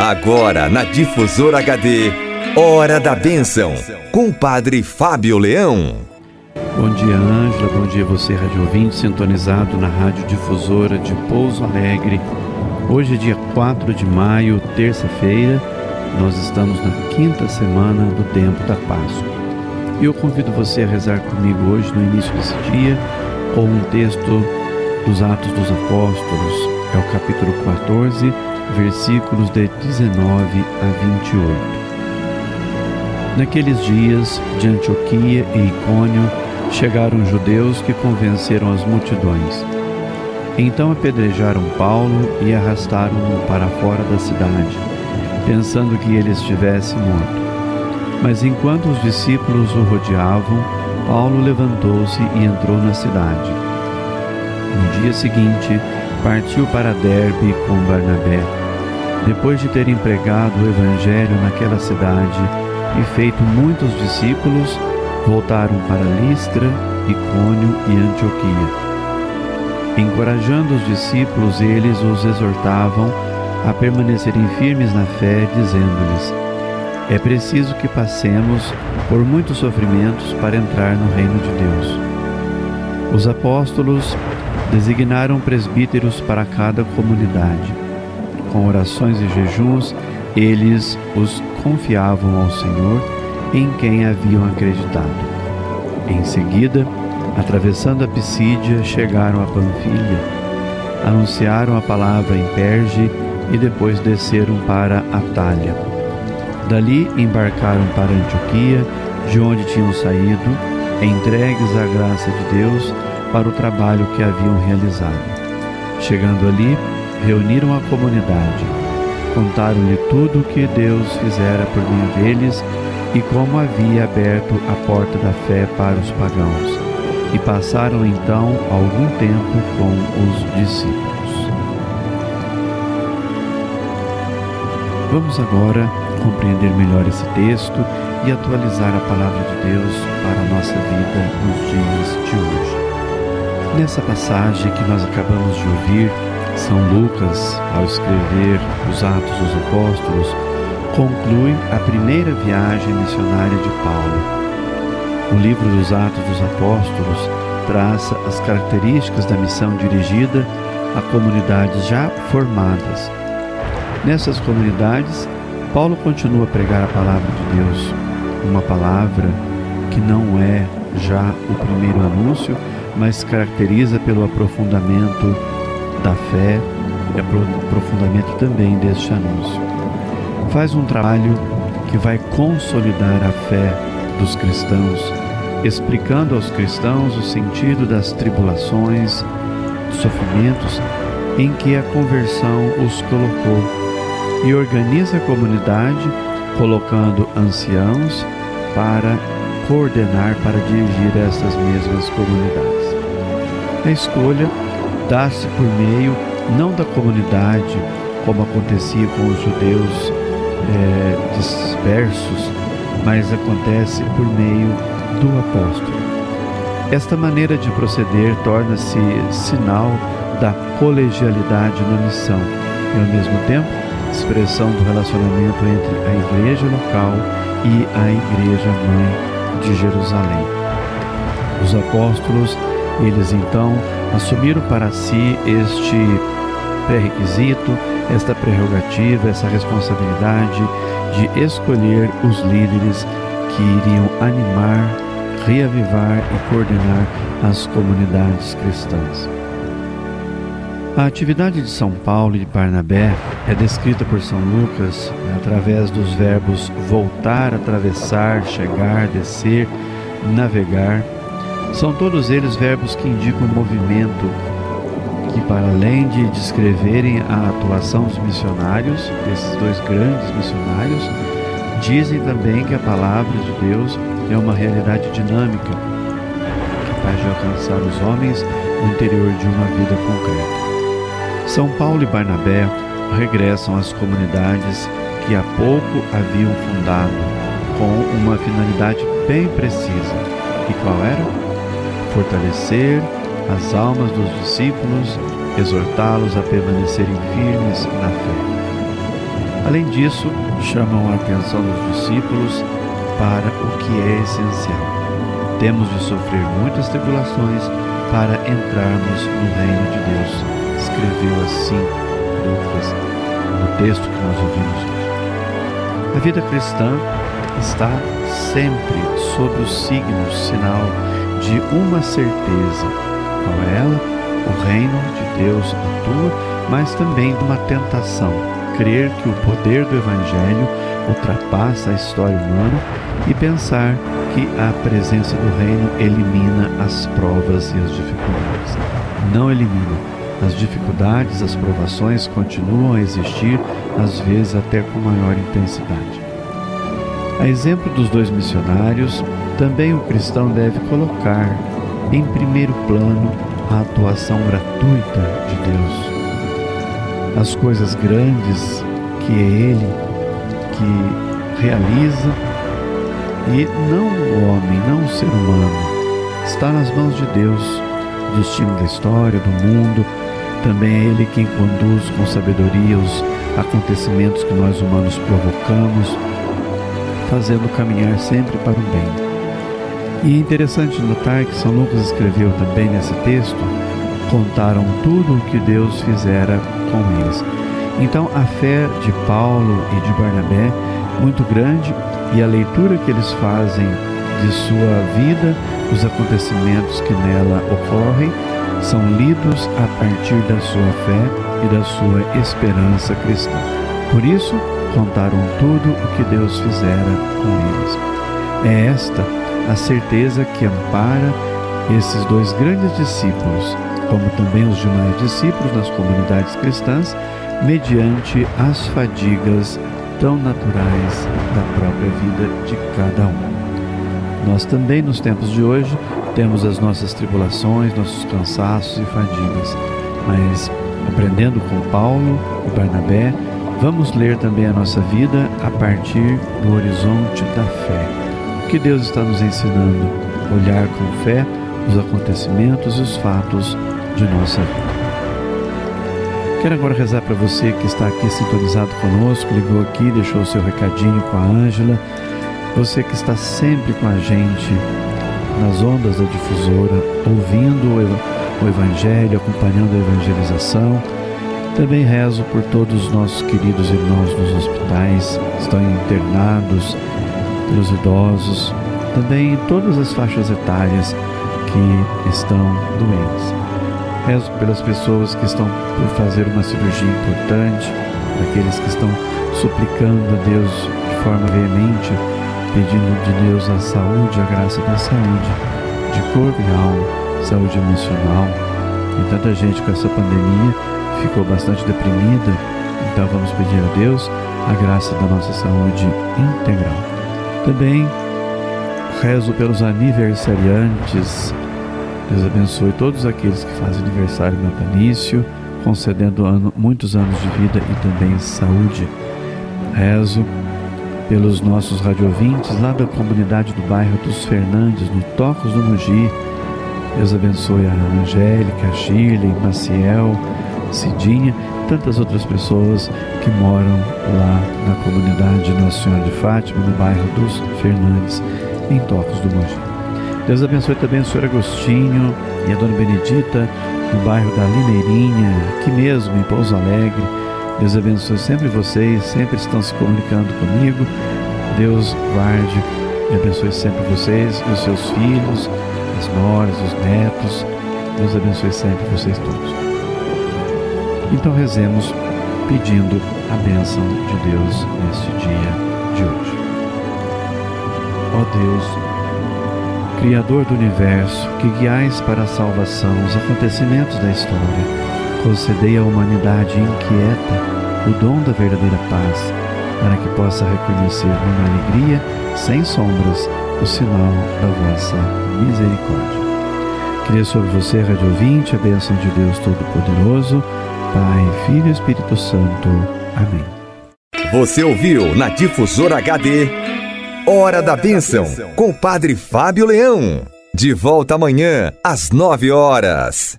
Agora na Difusora HD, Hora da Bênção, com o Padre Fábio Leão. Bom dia, Ângela. Bom dia, você, rádio ouvinte, sintonizado na Rádio Difusora de Pouso Alegre. Hoje é dia 4 de maio, terça-feira. Nós estamos na quinta semana do tempo da Páscoa. E eu convido você a rezar comigo hoje, no início desse dia, com um texto dos Atos dos Apóstolos. É o capítulo 14 versículos de 19 a 28. Naqueles dias, de Antioquia e Icônio, chegaram judeus que convenceram as multidões. Então apedrejaram Paulo e arrastaram-no para fora da cidade, pensando que ele estivesse morto. Mas enquanto os discípulos o rodeavam, Paulo levantou-se e entrou na cidade. No dia seguinte, partiu para Derbe com Barnabé depois de terem pregado o Evangelho naquela cidade e feito muitos discípulos, voltaram para Listra, Icônio e Antioquia. Encorajando os discípulos, eles os exortavam a permanecerem firmes na fé, dizendo-lhes: É preciso que passemos por muitos sofrimentos para entrar no reino de Deus. Os apóstolos designaram presbíteros para cada comunidade com orações e jejuns, eles os confiavam ao Senhor, em quem haviam acreditado. Em seguida, atravessando a Pisídia, chegaram a Panfilha, anunciaram a palavra em Perge e depois desceram para Atalha. Dali embarcaram para Antioquia, de onde tinham saído, entregues à graça de Deus para o trabalho que haviam realizado. Chegando ali, reuniram a comunidade, contaram-lhe tudo o que Deus fizera por meio deles e como havia aberto a porta da fé para os pagãos. E passaram então algum tempo com os discípulos. Vamos agora compreender melhor esse texto e atualizar a palavra de Deus para a nossa vida nos dias de hoje. Nessa passagem que nós acabamos de ouvir, são Lucas, ao escrever os Atos dos Apóstolos, conclui a primeira viagem missionária de Paulo. O livro dos Atos dos Apóstolos traça as características da missão dirigida a comunidades já formadas. Nessas comunidades, Paulo continua a pregar a palavra de Deus, uma palavra que não é já o primeiro anúncio, mas caracteriza pelo aprofundamento da fé e aprofundamento também deste anúncio. Faz um trabalho que vai consolidar a fé dos cristãos, explicando aos cristãos o sentido das tribulações, sofrimentos em que a conversão os colocou e organiza a comunidade colocando anciãos para coordenar, para dirigir essas mesmas comunidades. A escolha dá-se por meio não da comunidade, como acontecia com os judeus é, dispersos, mas acontece por meio do apóstolo. Esta maneira de proceder torna-se sinal da colegialidade na missão e, ao mesmo tempo, expressão do relacionamento entre a igreja local e a igreja mãe de Jerusalém. Os apóstolos, eles então assumiram para si este pré-requisito, esta prerrogativa, essa responsabilidade de escolher os líderes que iriam animar, reavivar e coordenar as comunidades cristãs. A atividade de São Paulo e de Barnabé é descrita por São Lucas através dos verbos voltar, atravessar, chegar, descer, navegar são todos eles verbos que indicam movimento, que para além de descreverem a atuação dos missionários, desses dois grandes missionários, dizem também que a palavra de Deus é uma realidade dinâmica, capaz de alcançar os homens no interior de uma vida concreta. São Paulo e Barnabé regressam às comunidades que há pouco haviam fundado, com uma finalidade bem precisa. E qual era? Fortalecer as almas dos discípulos, exortá-los a permanecerem firmes na fé. Além disso, chamam a atenção dos discípulos para o que é essencial. Temos de sofrer muitas tribulações para entrarmos no reino de Deus. Escreveu assim Lucas no texto que nós ouvimos. A vida cristã está sempre sob o signo, sinal de uma certeza. Qual é ela? O reino de Deus atua, mas também de uma tentação. Crer que o poder do Evangelho ultrapassa a história humana e pensar que a presença do reino elimina as provas e as dificuldades. Não elimina. As dificuldades, as provações continuam a existir, às vezes até com maior intensidade. A exemplo dos dois missionários, também o cristão deve colocar em primeiro plano a atuação gratuita de Deus. As coisas grandes que é Ele que realiza e não o homem, não o ser humano. Está nas mãos de Deus destino da história, do mundo. Também é Ele quem conduz com sabedoria os acontecimentos que nós humanos provocamos fazendo caminhar sempre para o bem. E é interessante notar que São Lucas escreveu também nesse texto, contaram tudo o que Deus fizera com eles. Então a fé de Paulo e de Barnabé, muito grande, e a leitura que eles fazem de sua vida, os acontecimentos que nela ocorrem, são lidos a partir da sua fé e da sua esperança cristã. Por isso, contaram tudo o que Deus fizera com eles. É esta a certeza que ampara esses dois grandes discípulos, como também os demais discípulos nas comunidades cristãs, mediante as fadigas tão naturais da própria vida de cada um. Nós também, nos tempos de hoje, temos as nossas tribulações, nossos cansaços e fadigas, mas aprendendo com Paulo e Barnabé, Vamos ler também a nossa vida a partir do horizonte da fé. O que Deus está nos ensinando? Olhar com fé os acontecimentos e os fatos de nossa vida. Quero agora rezar para você que está aqui sintonizado conosco, ligou aqui, deixou o seu recadinho com a Ângela. Você que está sempre com a gente nas ondas da difusora, ouvindo o Evangelho, acompanhando a evangelização também rezo por todos os nossos queridos irmãos nos hospitais, que estão internados, pelos idosos, também em todas as faixas etárias que estão doentes. Rezo pelas pessoas que estão por fazer uma cirurgia importante, daqueles que estão suplicando a Deus de forma veemente, pedindo de Deus a saúde, a graça da saúde, de corpo e alma, saúde emocional. E tanta gente com essa pandemia ficou bastante deprimida, então vamos pedir a Deus a graça da nossa saúde integral. Também rezo pelos aniversariantes. Deus abençoe todos aqueles que fazem aniversário natalício, concedendo ano, muitos anos de vida e também saúde. Rezo pelos nossos radiovintes lá da comunidade do bairro dos Fernandes, no Tocos do Mogi. Deus abençoe a Angélica, a Shirley, Maciel, Cidinha, tantas outras pessoas que moram lá na comunidade Nossa Senhora de Fátima, no bairro dos Fernandes, em Tocos do Mogi. Deus abençoe também o Senhor Agostinho e a Dona Benedita, no bairro da Lineirinha, aqui mesmo, em Pouso Alegre. Deus abençoe sempre vocês, sempre estão se comunicando comigo. Deus guarde e abençoe sempre vocês os seus filhos, as noras, os netos. Deus abençoe sempre vocês todos. Então rezemos pedindo a bênção de Deus neste dia de hoje. Ó Deus, Criador do universo, que guiais para a salvação os acontecimentos da história, concedei à humanidade inquieta o dom da verdadeira paz, para que possa reconhecer numa alegria, sem sombras, o sinal da vossa misericórdia. Queria sobre você, Rádio Ouvinte, a bênção de Deus Todo-Poderoso, Pai, Filho e Espírito Santo. Amém. Você ouviu na Difusora HD Hora da Bênção com o Padre Fábio Leão. De volta amanhã às nove horas.